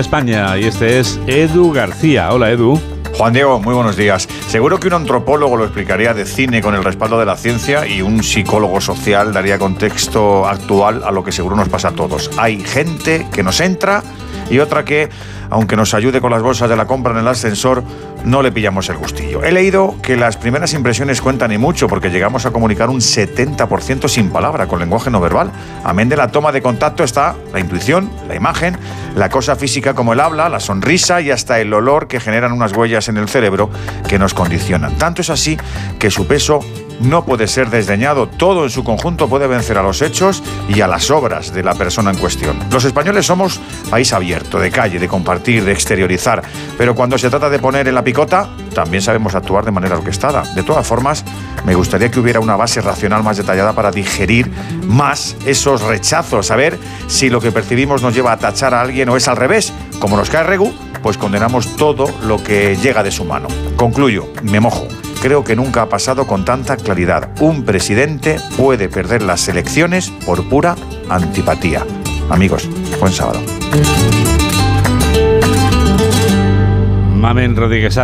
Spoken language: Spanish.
España y este es Edu García. Hola Edu. Juan Diego, muy buenos días. Seguro que un antropólogo lo explicaría de cine con el respaldo de la ciencia y un psicólogo social daría contexto actual a lo que seguro nos pasa a todos. Hay gente que nos entra y otra que, aunque nos ayude con las bolsas de la compra en el ascensor, no le pillamos el gustillo. He leído que las primeras impresiones cuentan y mucho porque llegamos a comunicar un 70% sin palabra, con lenguaje no verbal. Amén de la toma de contacto está la intuición, la imagen, la cosa física como el habla, la sonrisa y hasta el olor que generan unas huellas en el cerebro que nos condicionan. Tanto es así que su peso no puede ser desdeñado. Todo en su conjunto puede vencer a los hechos y a las obras de la persona en cuestión. Los españoles somos país abierto, de calle, de compartir, de exteriorizar, pero cuando se trata de poner en la picota, también sabemos actuar de manera orquestada. De todas formas, me gustaría que hubiera una base racional más detallada para digerir más esos rechazos, saber si lo que percibimos nos lleva a tachar a alguien o es al revés. Como nos cae Regu, pues condenamos todo lo que llega de su mano. Concluyo, me mojo creo que nunca ha pasado con tanta claridad. Un presidente puede perder las elecciones por pura antipatía. Amigos, buen sábado. Mamen Rodríguez